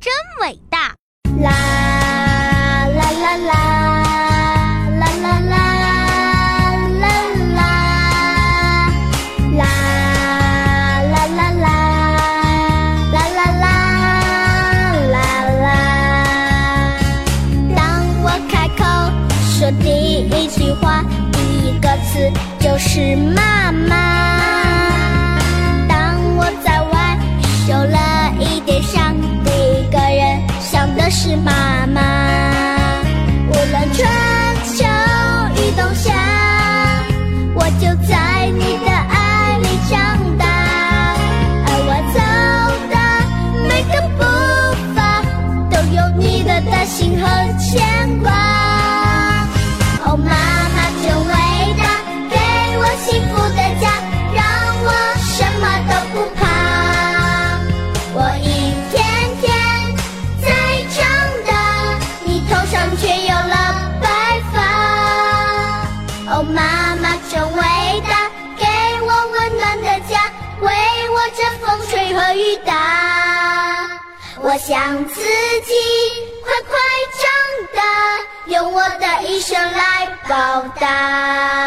真伟大！啦啦啦啦啦啦啦啦啦啦啦啦啦啦啦啦啦。当我开口说第一句话，第一个词就是妈妈。是妈妈。无论春秋与冬夏，我就在你的爱里长大。而我走的每个步伐，都有你的担心和牵却有了白发。哦，妈妈真伟大，给我温暖的家，为我遮风吹和雨打。我想自己快快长大，用我的一生来报答。